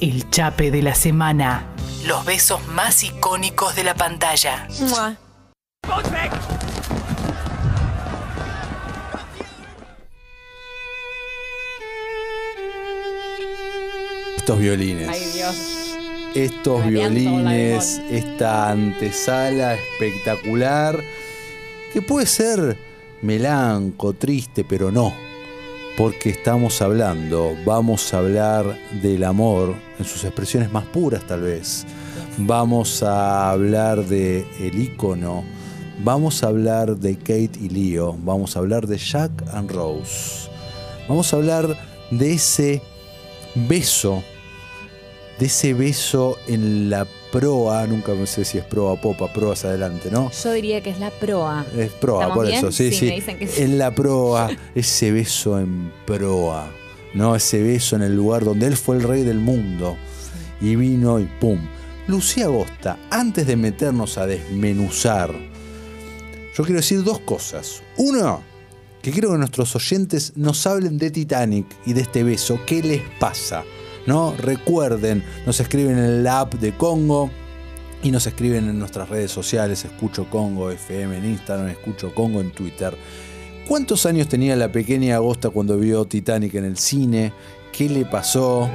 El chape de la semana. Los besos más icónicos de la pantalla. Estos violines. Ay, Dios. Estos violines, esta antesala espectacular, que puede ser melanco, triste, pero no, porque estamos hablando, vamos a hablar del amor en sus expresiones más puras tal vez, vamos a hablar de el ícono, vamos a hablar de Kate y Leo, vamos a hablar de Jack and Rose, vamos a hablar de ese beso de ese beso en la proa, nunca me sé si es proa, popa, proa hacia adelante, ¿no? Yo diría que es la proa. Es proa, ¿Estamos por bien? eso, sí, Sí, sí. me dicen que sí. En la proa, ese beso en proa, ¿no? Ese beso en el lugar donde él fue el rey del mundo y vino y pum. Lucía Agosta, antes de meternos a desmenuzar, yo quiero decir dos cosas. Uno, que quiero que nuestros oyentes nos hablen de Titanic y de este beso. ¿Qué les pasa? ¿No? Recuerden, nos escriben en la app de Congo y nos escriben en nuestras redes sociales, Escucho Congo FM en Instagram, Escucho Congo en Twitter. ¿Cuántos años tenía la pequeña Agosta cuando vio Titanic en el cine? ¿Qué le pasó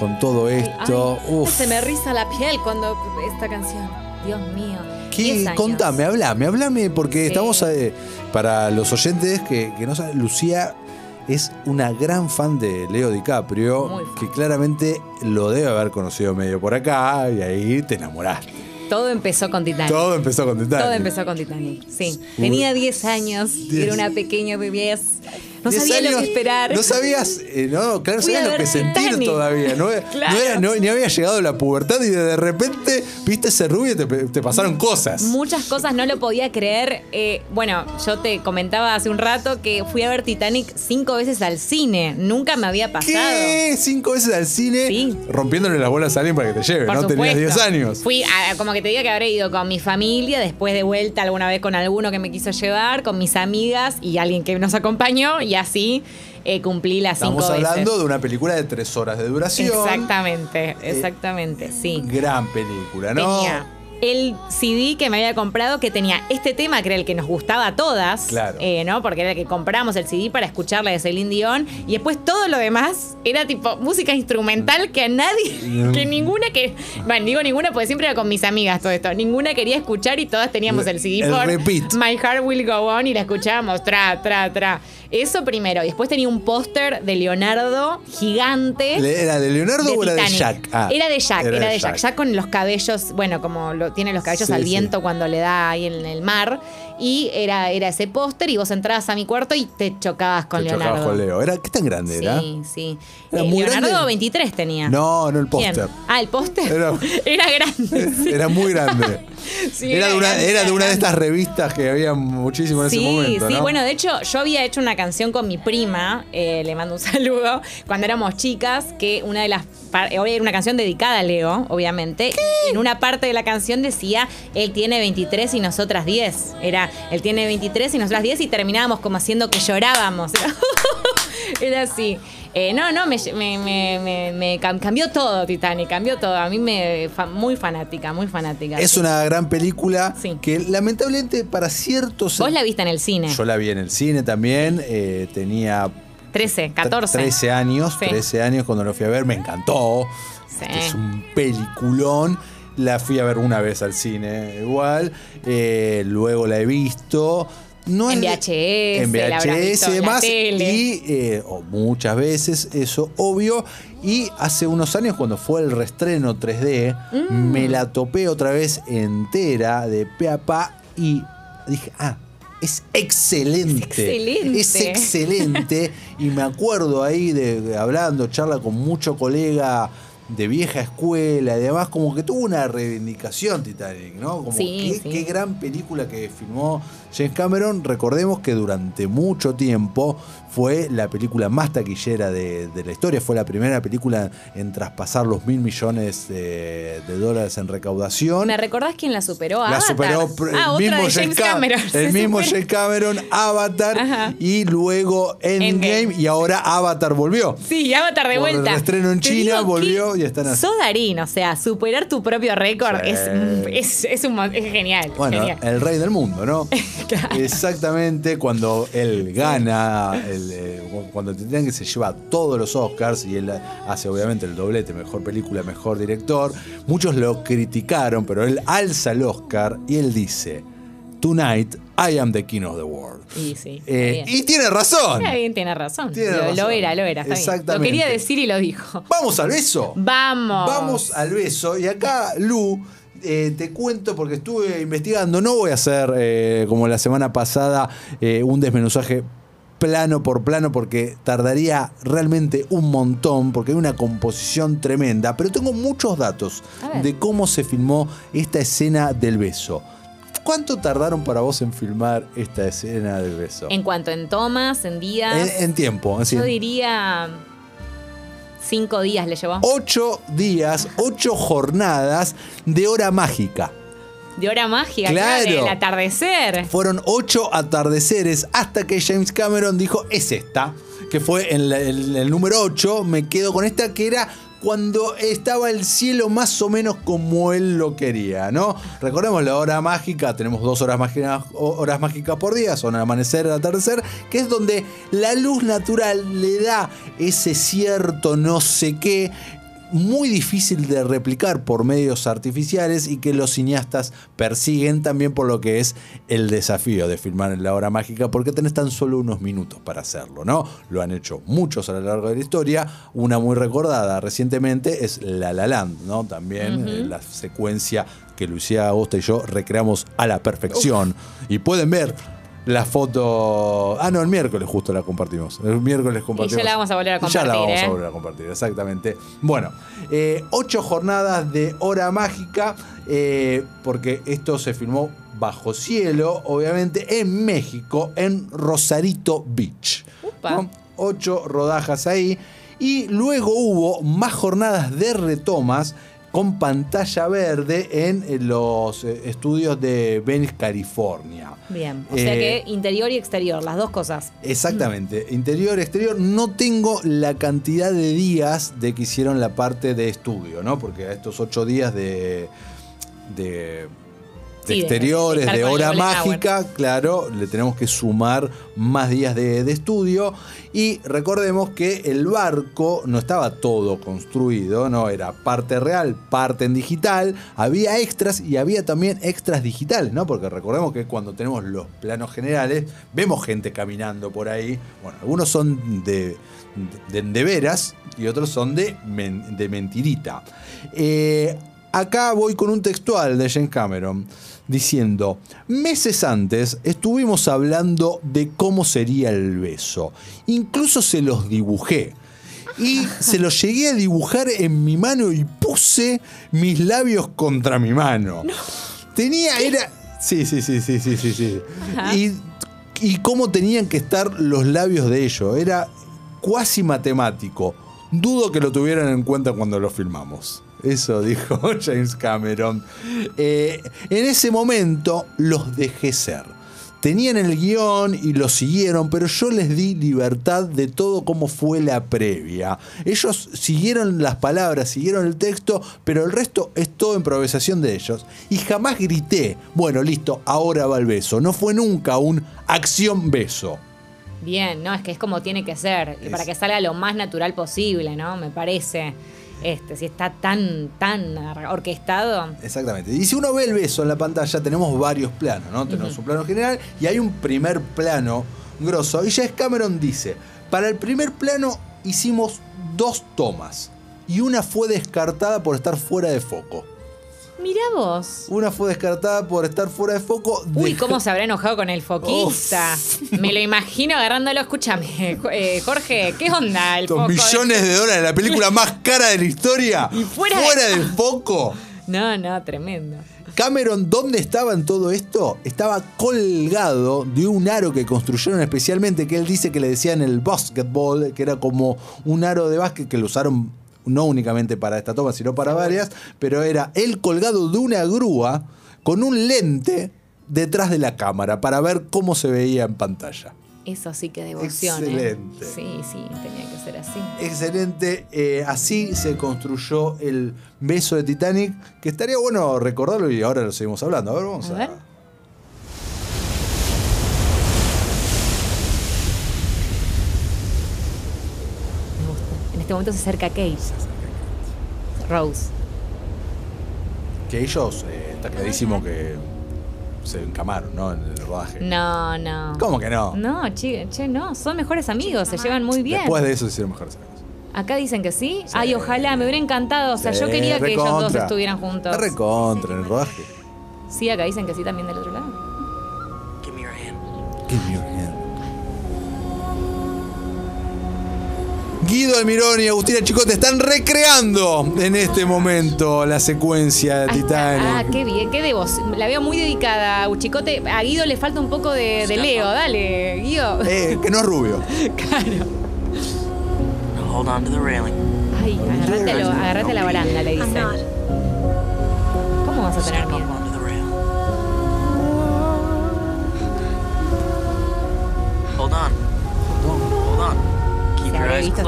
con todo esto? Ay, Uf. Se me riza la piel cuando esta canción. Dios mío. ¿Qué? 10 años. Contame, hablame, hablame, porque Sí. estamos eh, para los oyentes que, que no saben, Lucía es una gran fan de Leo DiCaprio, que claramente lo debe haber conocido medio por acá y ahí te enamoraste. Todo empezó con Titanic. Todo empezó con Titanic. Todo empezó con Titanic, sí. Tenía 10 años, Diez. era una pequeña bebé. No sabía lo que esperar. No sabías, eh, no, claro, sabías lo que sentir Titanic. todavía. No, Claro. no era, no- ni había llegado la pubertad y de repente viste ese rubio y te, te pasaron cosas. Muchas cosas no lo podía creer. Eh, bueno, yo te comentaba hace un rato que fui a ver Titanic cinco veces al cine. Nunca me había pasado. ¿Qué? Cinco veces al cine Sí. rompiéndole las bolas a alguien para que te lleve, Por ¿no? Tenías supuesto. 10 años. Fui, a- como que te diga que habré ido con mi familia, después de vuelta alguna vez con alguno que me quiso llevar, con mis amigas y alguien que nos acompañó, y así eh, cumplí las Estamos cinco hablando veces. de una película de tres horas de duración. Exactamente, exactamente, sí. Gran película, ¿no? Tenía el CD que me había comprado que tenía este tema que era el que nos gustaba a todas, Claro. eh, ¿no? Porque era el que compramos el CD para escuchar la de Celine Dion y después todo lo demás era tipo música instrumental que a nadie, que ninguna que, bueno, digo ninguna porque siempre era con mis amigas todo esto, ninguna quería escuchar y todas teníamos el CD El por repeat. My Heart Will Go On y la escuchábamos tra, tra, tra. Eso primero. Y después tenía un póster de Leonardo gigante. ¿Era de Leonardo de o era de. Jack? Ah, era de Jack, era, de Jack. Jack con los cabellos, bueno, como lo, tiene los cabellos Sí, al sí. viento cuando le da ahí en el mar. Y era, era ese póster y vos entrabas a mi cuarto y te chocabas con Te chocabas Leonardo. con Leo. ¿Era, ¿Qué tan grande era? Sí, sí. ¿Era Eh, Leonardo grande? 23 tenía. No, no el póster. Ah, el póster. Era- Era, grande. sí. Era muy grande. Sí, era, de una, grande, era de una de estas revistas que había muchísimo en Sí, ese momento. sí, ¿no? bueno, de hecho yo había hecho una canción con mi prima, eh, le mando un saludo, cuando éramos chicas, que una de las... eh, Era una canción dedicada a Leo, obviamente, y en una parte de la canción decía, él tiene 23 y nosotras 10. Era, él tiene 23 y nosotras 10 y terminábamos como haciendo que llorábamos. Era así. Eh, no, no, me, me- me- me- me cam- cambió todo Titanic, cambió todo. A mí me... muy fanática, muy fanática. Es sí. una gran película Sí. que lamentablemente para ciertos... Vos la viste en el cine. Yo la vi en el cine también. eh, tenía 13, 14. 13 años, Sí. 13 años cuando lo fui a ver, me encantó. Sí. Es un peliculón. La fui a ver una vez al cine igual. eh, luego la he visto. No En VHS, en VHS y demás. Y eh, muchas veces, eso obvio. Y hace unos años, cuando fue el restreno 3D, Mm. me la topé otra vez entera de pe a pa y dije, ah. Es excelente. Es excelente. Es excelente. y me acuerdo ahí de, de hablando, charla con mucho colega de vieja escuela y demás, como que tuvo una reivindicación Titanic, ¿no? Como Sí, qué, sí. qué gran película que filmó James Cameron, recordemos que durante mucho tiempo fue la película más taquillera de, de la historia, fue la primera película en traspasar los mil millones de, de dólares en recaudación. ¿Me recordás quién la superó? La Avatar. superó ah, el mismo James Cam- Cameron. El mismo. James Cameron, Avatar Ajá. y luego Endgame, Endgame. y ahora Avatar volvió. Sí, Avatar de Por el vuelta. estreno en Te China, volvió y están así. Sodarín, o sea, superar tu propio récord Sí. es, es, es, un, es genial. Bueno, genial. el rey del mundo, ¿no? Claro. Exactamente cuando él gana, el, eh, cuando tendrían que se lleva todos los Oscars y él hace obviamente el doblete, mejor película, mejor director, muchos lo criticaron, pero él alza el Oscar y él dice, Tonight I am the king of the world. Y sí. Eh, y tiene razón. Bien, tiene razón. Tiene lo, era, lo era. Está bien. Lo Exactamente. quería decir y lo dijo. Vamos al beso. Vamos. Vamos al beso. Y acá, Lu, eh, te cuento porque estuve investigando. No voy a hacer, eh, como la semana pasada, un desmenuzaje plano por plano porque tardaría realmente un montón porque hay una composición tremenda, pero tengo muchos datos de cómo se filmó esta escena del beso. ¿Cuánto tardaron para vos en filmar esta escena del beso? En cuanto en tomas, en días. En- en tiempo. yo diría. Cinco días le llevó. ocho días, ocho jornadas de hora mágica. De hora mágica, Claro. claro. Del atardecer. Fueron ocho atardeceres hasta que James Cameron dijo, es esta, que fue en la- el, el número 8, me quedo con esta, que era cuando estaba el cielo más o menos como él lo quería, ¿no? Recordemos la hora mágica, tenemos dos horas mágicas, horas mágicas por día, son amanecer y atardecer, que es donde la luz natural le da ese cierto no sé qué muy difícil de replicar por medios artificiales y que los cineastas persiguen también por lo que es el desafío de filmar en la hora mágica porque tenés tan solo unos minutos para hacerlo, ¿no? Lo han hecho muchos a lo largo de la historia, una muy recordada recientemente es La La Land, ¿no? También eh, la secuencia que Lucía Agosta y yo recreamos a la perfección y pueden ver la foto. Ah, no, el miércoles justo la compartimos. El miércoles compartimos. la vamos a volver a Y Ya la compartir, vamos a ¿eh? volver a compartir, exactamente. Bueno, eh, ocho jornadas de hora mágica, eh, porque esto se filmó bajo cielo, obviamente, en México, en Rosarito Beach. Upa. Ocho rodajas ahí. Y luego hubo más jornadas de retomas con pantalla verde en eh, los eh, estudios de Venice, California. Bien. O sea Eh, que interior y exterior, las dos cosas. Exactamente, interior, exterior. No tengo la cantidad de días de que hicieron la parte de estudio, ¿no? Porque a estos ocho días de, de, de Sí, exteriores, de hora mágica, claro, le tenemos que sumar más días de, de estudio. Y recordemos que el barco no estaba todo construido, no era parte real, parte en digital. Había extras y había también extras digitales, ¿no? Porque recordemos que cuando tenemos los planos generales, vemos gente caminando por ahí. Bueno, algunos son de, de, de veras y otros son de, men- de mentirita. Eh, acá voy con un textual de James Cameron diciendo, meses antes estuvimos hablando de cómo sería el beso. Incluso se los dibujé. Y se los llegué a dibujar en mi mano y puse mis labios contra mi mano. Tenía, era... Sí, sí, sí, sí, sí, sí, sí. Y cómo tenían que estar los labios de ellos. Era cuasi matemático. Dudo que lo tuvieran en cuenta cuando lo filmamos. Eso dijo James Cameron. Eh, en ese momento los dejé ser. Tenían el guion y lo siguieron, pero yo les di libertad de todo como fue la previa. Ellos siguieron las palabras, siguieron el texto, pero el resto es todo improvisación de ellos. Y jamás grité, bueno, listo, ahora va el beso. No fue nunca un acción beso. Bien, no, es que es como tiene que ser. Y Es- para que salga lo más natural posible, ¿no? Me parece. Este, si está tan, tan orquestado. Exactamente. Y si uno ve el beso en la pantalla, tenemos varios planos, ¿no? Tenemos un plano general y hay un primer plano grosso. Y James Cameron dice, para el primer plano hicimos dos tomas. Y una fue descartada por estar fuera de foco. Mirá vos. Una fue descartada por estar fuera de foco. Uy, Deja- cómo se habrá enojado con el foquista. Me lo imagino agarrándolo. Escúchame, eh, Jorge, ¿qué onda el Con foco? millones de dólares, la película más cara de la historia. Y fuera de- de foco. No, no, tremendo. Cameron, ¿dónde estaba en todo esto? Estaba colgado de un aro que construyeron especialmente, que él dice que le decían el basketball, que era como un aro de básquet que lo usaron no únicamente para esta toma, sino para varias, pero era él colgado de una grúa con un lente detrás de la cámara para ver cómo se veía en pantalla. Eso sí que devoción. ¿eh? Excelente. Sí, sí, tenía que ser así. Excelente, eh, así se construyó el beso de Titanic, que estaría bueno recordarlo y ahora lo seguimos hablando. A ver, vamos A a... ver. Me gusta. En este momento se acerca Kate. Rose. Que ellos, eh, está clarísimo que se encamaron, ¿no? En el rodaje. No, no. ¿Cómo que no? No, che, che, no. Son mejores amigos, se llevan muy bien. Después de eso se hicieron mejores amigos. Acá dicen que sí. Ay, ojalá, me hubiera encantado. O sea, yo quería que ellos dos estuvieran juntos. Recontra en el rodaje. Sí, acá dicen que sí también del otro lado. Give me your hand. Give me your hand. Guido Almirón y Agustina Chicote están recreando en este momento la secuencia de está. Ah, Titanic. qué bien, qué devoción. La veo muy dedicada a Uchicote. A Guido le falta un poco de, de Leo. Dale, Guido. Eh, que no es rubio. Claro. Hold on to the railing. Ay, agarrate a, lo- agarrate a la baranda, le dice. ¿Cómo vas a tener miedo?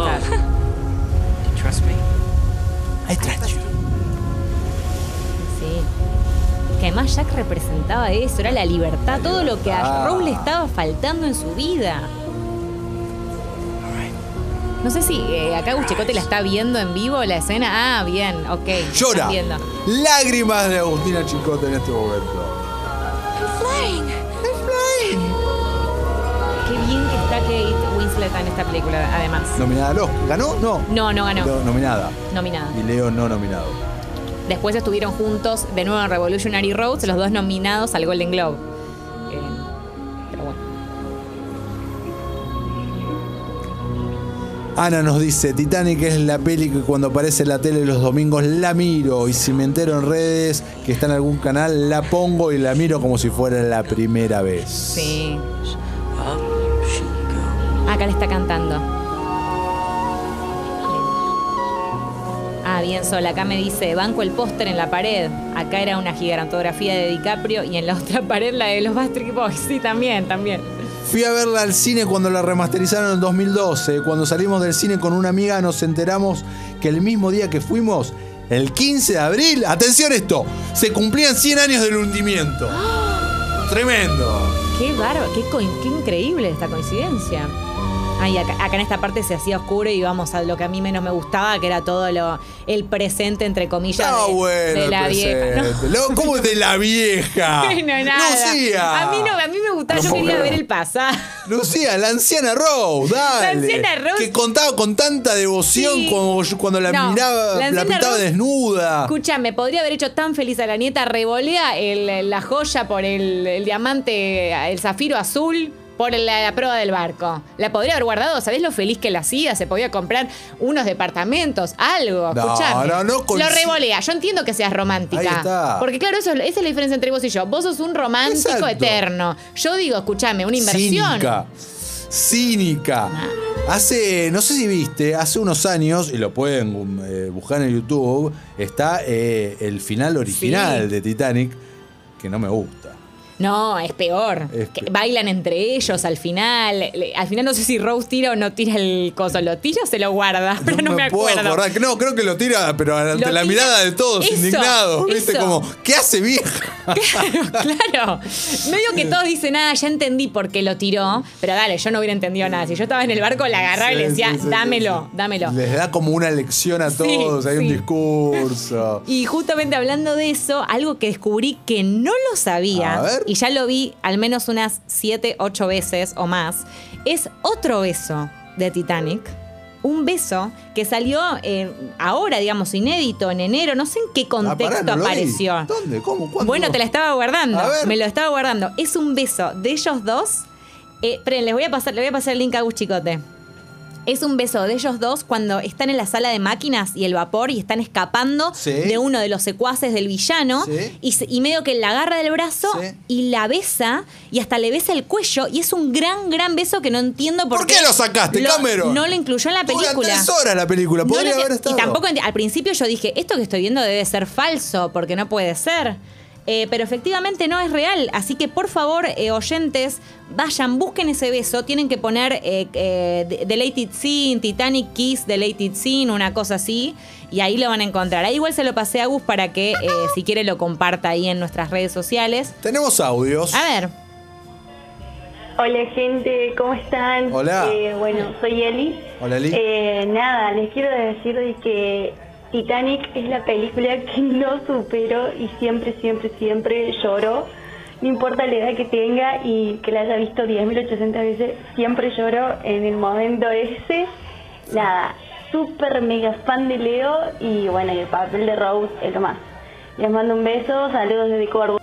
You trust me? I trust you. Sí. Que además Jack representaba eso, era la libertad, todo lo que a libertad. Rose le estaba faltando en su vida. No sé si eh, acá Uchicote la está viendo en vivo la escena. Ah, bien, ok. Llora. Lágrimas de Agustina Chicote en este momento. Qué Winslet en esta película, además. Nominada al Oscar. ¿Ganó? No. No, no ganó. No, nominada. Nominada. Y Leo no nominado. Después estuvieron juntos de nuevo en Revolutionary Roads, los dos nominados al Golden Globe. Eh, pero bueno. Ana nos dice, Titanic es la peli que cuando aparece en la tele los domingos la miro y si me entero en redes que está en algún canal la pongo y la miro como si fuera la primera vez. Sí. Acá le está cantando. Ah, bien sola. Acá me dice, banco el póster en la pared. Acá era una gigantografía de DiCaprio y en la otra pared la de los Backstreet Boys. Sí, también, también. Fui a verla al cine cuando la remasterizaron en 2012. Cuando salimos del cine con una amiga nos enteramos que el mismo día que fuimos, el 15 de abril, atención esto, se cumplían 100 años del hundimiento. Tremendo. Qué bárbaro, qué increíble esta coincidencia. Ay, acá, acá en esta parte se hacía oscuro y íbamos a lo que a mí menos me gustaba, que era todo lo el presente, entre comillas, Está de, bueno. de la vieja. presente. Lo- ¿Cómo es de la vieja? No, no, nada. Lucía. A mí no, a mí me gustaba, yo No, quería no. ver el pasado. Lucía, la anciana Rose, dale. La anciana Rose. Que contaba con tanta devoción Sí. cuando, la No, miraba, la la, pintaba Rose- desnuda. Escúchame, podría haber hecho tan feliz a la nieta, revolea el- la joya por el, el diamante, el zafiro azul. Por la, la prueba del barco. La podría haber guardado. ¿Sabés lo feliz que la hacía? Se podía comprar unos departamentos, algo. No, escuchame. no, no Lo revolea. Yo entiendo que seas romántica. Ahí está. Porque claro, eso, es- esa es la diferencia entre vos y yo. Vos sos un romántico Exacto. eterno. Yo digo, escúchame, una inversión. Cínica. Cínica. Hace, no sé si viste, hace unos años, y lo pueden eh, buscar en YouTube, está eh, el final original Sí. de Titanic, que no me gusta. No, es peor. Es Que pe- bailan entre ellos al final. Al final no sé si Rose tira o no tira el coso. ¿Lo tira o se lo guarda? Pero no, me, puedo acuerdo. acordar. No, creo que lo tira, pero ante Lo la tira- mirada de todos, Eso, indignados. ¿Viste? Como, ¿qué hace vieja? Claro, claro. Medio que todos dicen, nada, ya entendí por qué lo tiró. Pero dale, yo no hubiera entendido nada. Si yo estaba en el barco, la agarraba y le decía, sí, sí, dámelo, dámelo. Les da como una lección a todos, hay un discurso. Y justamente hablando de eso, algo que descubrí que no lo A sabía, ver. y ya lo vi al menos unas 7, 8 veces o más, es otro beso de Titanic. Un beso que salió eh, ahora, digamos, inédito, en enero. No sé en qué Ah, contexto pará, no lo vi. apareció. ¿Dónde? ¿Cómo? ¿Cuándo? Bueno, te la estaba guardando. Me lo estaba guardando. Es un beso de ellos dos. Eh, esperen, les voy a pasar, le voy a pasar el link a Gus Chicote. Es un beso de ellos dos cuando están en la sala de máquinas y el vapor y están escapando Sí. de uno de los secuaces del villano Sí. y, medio que la agarra del brazo Sí. y la besa y hasta le besa el cuello y es un gran, gran beso que no entiendo por, ¿Por qué lo sacaste, Cameron? No lo incluyó en la película. tres horas la película, podría haber estado. Y tampoco al principio yo dije, esto que estoy viendo debe ser falso, porque no puede ser. Eh, pero efectivamente no es real. Así que por favor, eh, oyentes, vayan, busquen ese beso. Tienen que poner eh, eh, Deleted Scene, Titanic Kiss, Deleted Scene, una cosa así. Y ahí lo van a encontrar. Ahí igual se lo pasé a Gus para que, eh, si quiere, lo comparta ahí en nuestras redes sociales. Tenemos audios. A ver, Hola gente, ¿cómo están? Hola. Eh, bueno, soy Eli. Hola, Eli. Eh, nada, les quiero decir de que Titanic es la película que no supero y siempre, siempre, siempre lloro. No importa la edad que tenga y que la haya visto 10.800 veces, siempre lloro en el momento ese. Nada, súper mega fan de Leo y bueno, y el papel de Rose es lo más. Les mando un beso, saludos desde Córdoba.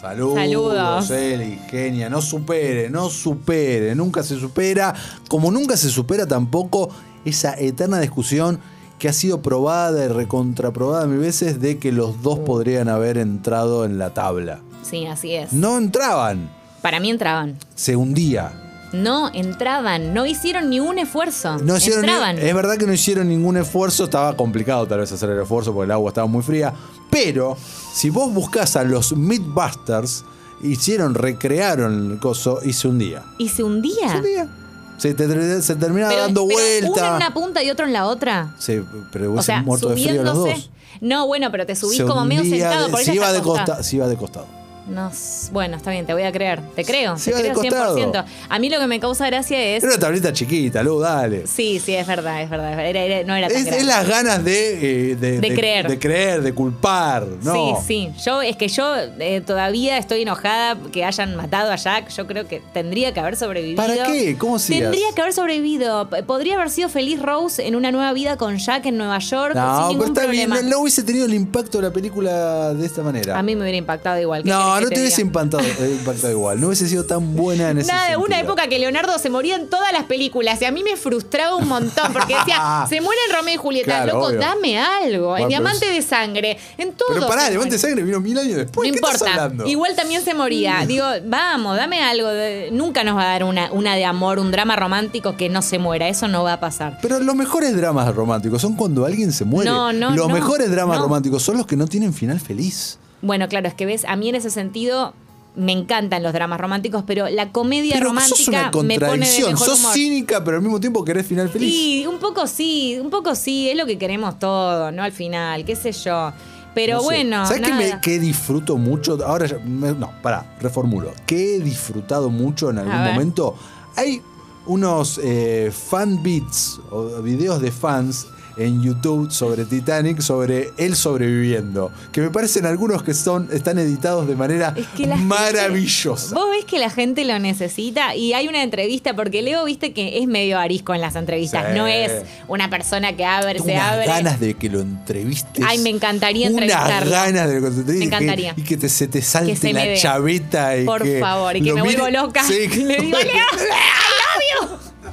Saludos, Saludos. Eli, genia. No supere, no supere. Nunca se supera. Como nunca se supera tampoco esa eterna discusión que ha sido probada y recontraprobada mil veces de que los dos podrían haber entrado en la tabla. sí, así es. No entraban. Para mí entraban. Se hundía. No entraban, no hicieron ni un esfuerzo. No hicieron ni- entraban. es verdad que no hicieron ningún esfuerzo, estaba complicado tal vez hacer el esfuerzo porque el agua estaba muy fría, pero si vos buscás a los Mythbusters, hicieron, recrearon el coso y se hundía. Y se hundía. Se hundía. Se, te- se terminaba Pero- dando pero vuelta. Uno en una punta y otro en la otra. Se, pero O hubiesen sea, muerto de frío los dos. No, bueno, pero te subís Se como medio sentado. de- por se, iba de costa, se iba de costado. No, s- bueno, está bien, te voy a creer. Te creo, Se te creo costado. 100%. A mí lo que me causa gracia es... Era una tablita chiquita, Lu, dale. Sí, sí, es verdad, es verdad. Era- era- no era tan Es, grande. es las ganas de, eh, de, De creer. De creer, de culpar. No. Sí, sí. Yo, es que yo eh, todavía estoy enojada que hayan matado a Jack. Yo creo que tendría que haber sobrevivido. ¿Para qué? ¿Cómo sigas? Tendría que haber sobrevivido. Podría haber sido feliz Rose en una nueva vida con Jack en Nueva York No, sin pero está bien, no hubiese tenido el impacto de la película de esta manera. A mí me hubiera impactado igual. ¿Qué no, no te, hubiese impactado, impactado igual. No hubiese sido tan buena en ese Nada, de una sentido. época que Leonardo se moría en todas las películas y a mí me frustraba un montón porque decía, se mueren Romeo y Julieta, Claro, loco, obvio. dame algo. Bueno, en Diamante es- de Sangre, en todo. Pero pará, Levante muere. Sangre vino mil años después. No ¿Qué estás importa. hablando? Igual también se moría. Digo, vamos, dame algo. de- Nunca nos va a dar una, una de amor, un drama romántico que no se muera. Eso no va a pasar. Pero los mejores dramas románticos son cuando alguien se muere. No, no, los no, mejores dramas románticos son los que no tienen final feliz. Bueno, claro, es que ves, a mí en ese sentido me encantan los dramas románticos, pero la comedia Pero romántica sos una me pone de contradicción. mejor Sos humor. cínica, pero al mismo tiempo querés final feliz. Sí, un poco sí, un poco sí, es lo que queremos todos, ¿no? Al final, qué sé yo. Pero No sé. bueno, ¿Sabes me, qué disfruto mucho? Ahora, ya- me- no, pará, reformulo. ¿Qué he disfrutado mucho en algún momento? Hay unos eh, fan beats o videos de fans en YouTube sobre Titanic, sobre él sobreviviendo, que me parecen algunos que son están editados de manera Es que la gente- maravillosa. Vos ves que la gente lo necesita y hay una entrevista, porque Leo, viste que es medio arisco en las entrevistas, Sí. no es una persona que abre, se unas abre. ganas de que lo entrevistes. Ay, me encantaría Unas entrevistarlo. ganas de que lo entrevistes Me y que- encantaría. Y que, te, se te salte se la chaveta. Y Por que favor, y que me vuelvo loca. Sí, que- Le digo, Leo.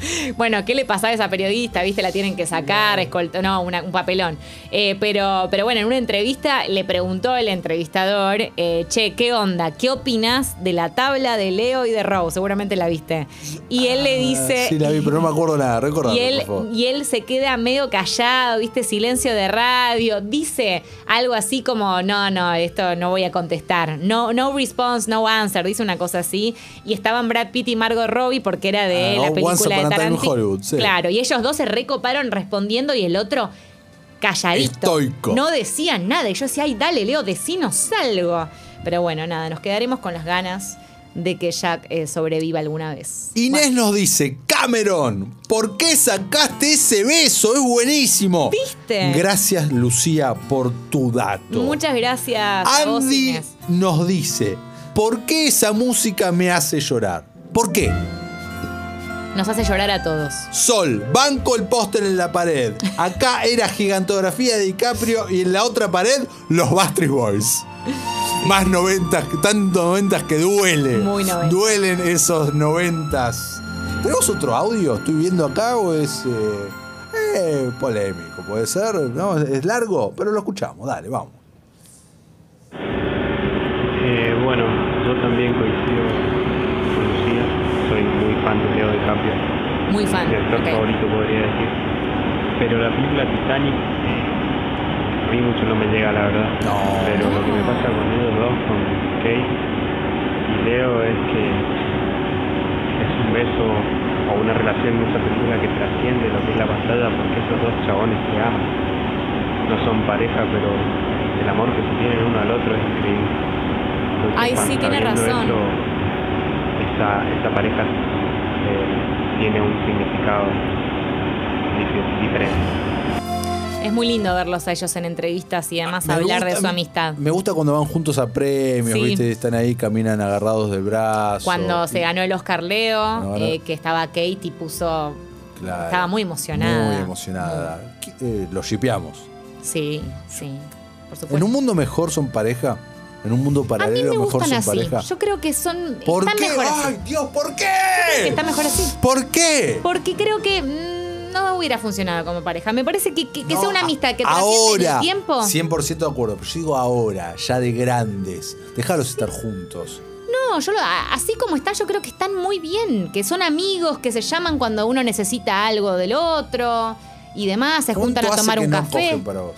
Bueno, ¿qué le pasaba a esa periodista? ¿Viste? La tienen que sacar, escolta, no, una- un papelón. Eh, pero, pero bueno, en una entrevista le preguntó el entrevistador, eh, che, ¿qué onda? ¿Qué opinas de la tabla de Leo y de Rose? Seguramente la viste. Y él le dice... Ah, Sí, la vi, pero no me acuerdo nada. Recordame, Y él, por favor. y él se queda medio callado, ¿viste? Silencio de radio. Dice algo así como, no, no, esto no voy a contestar. No, no response, no answer. Dice una cosa así. Y estaban Brad Pitt y Margot Robbie porque era de Ah, la película de Time. Hollywood, sí. Claro, y ellos dos se recoparon respondiendo y el otro calladito. Estoico. No decía nada. Y yo decía, ay, dale, Leo, decinos algo. Pero bueno, nada, nos quedaremos con las ganas de que Jack eh, sobreviva alguna vez. Inés nos dice, Cameron, ¿por qué sacaste ese beso? Es buenísimo. ¿Viste? Gracias, Lucía, por tu dato. Muchas gracias a vos, Andy Inés. nos dice, ¿por qué esa música me hace llorar? ¿Por qué? Nos hace llorar a todos. Sol, banco el póster en la pared. Acá era gigantografía de DiCaprio y en la otra pared los Bastry Boys. Más noventas, tanto noventas que duele. Muy noventas. Duelen esos noventas. ¿Tenemos otro audio? ¿Estoy viendo acá o es eh, eh, polémico? Puede ser, ¿no? Es largo, pero lo escuchamos. Dale, vamos. Eh, bueno, yo también coincido con Lucía. Soy muy fan de Leo DiCaprio. Muy fan. Mi actor favorito podría decir. Pero la película Titanic eh, a mí mucho no me llega, la verdad. No. Pero lo que me pasa con ellos dos, con Kate y Leo, es que es un beso o una relación en esa película que trasciende lo que es la pantalla porque esos dos chabones se aman. No son pareja, pero el amor que se tienen uno al otro es increíble. Entonces, Ay, sí, tiene razón. eso, esa, esa pareja eh, tiene un significado dif- diferente. Es muy lindo verlos a ellos en entrevistas y además Me hablar de su amistad. Me gusta cuando van juntos a premios, Sí. ¿viste? Están ahí, caminan agarrados del brazo. Cuando se ganó el Oscar Leo, eh, que estaba Kate y puso. Claro. Estaba muy emocionada. Muy emocionada. ¿Qué- eh, los shipeamos. Sí, sí. Por supuesto. ¿En un mundo mejor son pareja? ¿En un mundo a mí paralelo me mejor gustan son así. pareja? Yo creo que son. ¿Por están qué? mejor así. ¡Ay, Dios, ¿por Que qué? está mejor así. ¿Por qué? Porque creo que mm, no hubiera funcionado como pareja. Me parece que, que- que No, sea una amistad que trasciende ahora, el tiempo. 100% de acuerdo, pero yo digo ahora, ya de grandes. Déjalos estar juntos. No, yo lo- así como están, yo creo que están muy bien. Que son amigos, que se llaman cuando uno necesita algo del otro y demás. Se juntan a ¿Cuánto hace tomar que un no café. para vos?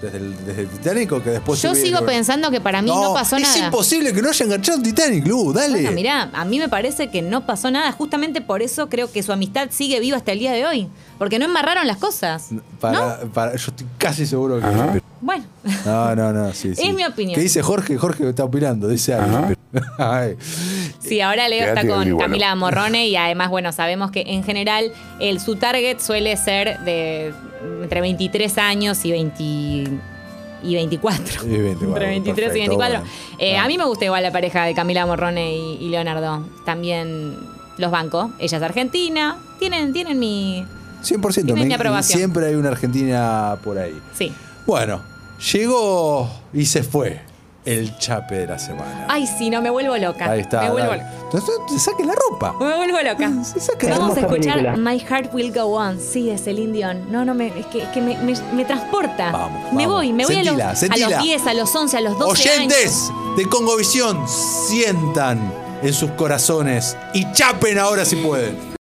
¿Desde el, desde el Titanic o que después Yo sigo pensando que para mí no, pasó es nada. imposible que no haya enganchado en Titanic, Lu, dale. Bueno, mirá, a mí me parece que no pasó nada. Justamente por eso creo que su amistad sigue viva hasta el día de hoy. Porque no embarraron las cosas. Para, para, yo estoy casi seguro que. Bueno, No, no, no, sí, sí. Es mi opinión. ¿Qué dice Jorge? Jorge está opinando, dice algo. Ay. sí, ahora Leo está con bueno. Camila Morrone y además, bueno, sabemos que en general el, su target suele ser de entre 23 años y 20 y 24. Y 24, entre 23 y perfecto, 24. bueno. Eh, Ah. A mí me gusta igual la pareja de Camila Morrone y, y Leonardo. También los bancos. Ella es argentina. Tienen, tienen mi. 100%. Tiene mi aprobación. siempre hay una Argentina por ahí. Sí. Bueno, llegó y se fue el chape de la semana. Ay, sí, no, me vuelvo loca. Ahí está. Me vuelvo dale. loca. Entonces, te saquen la ropa. Me vuelvo loca. Se saca la Vamos a escuchar película. My Heart Will Go On. Sí, de Celine Dion. No, no, me, es que, es que me, me- me transporta. Vamos, me vamos. voy, me voy a Sentila, los, a los 10, a los 11, a los 12 años. Oyentes de Congovisión, sientan en sus corazones y chapen ahora si pueden.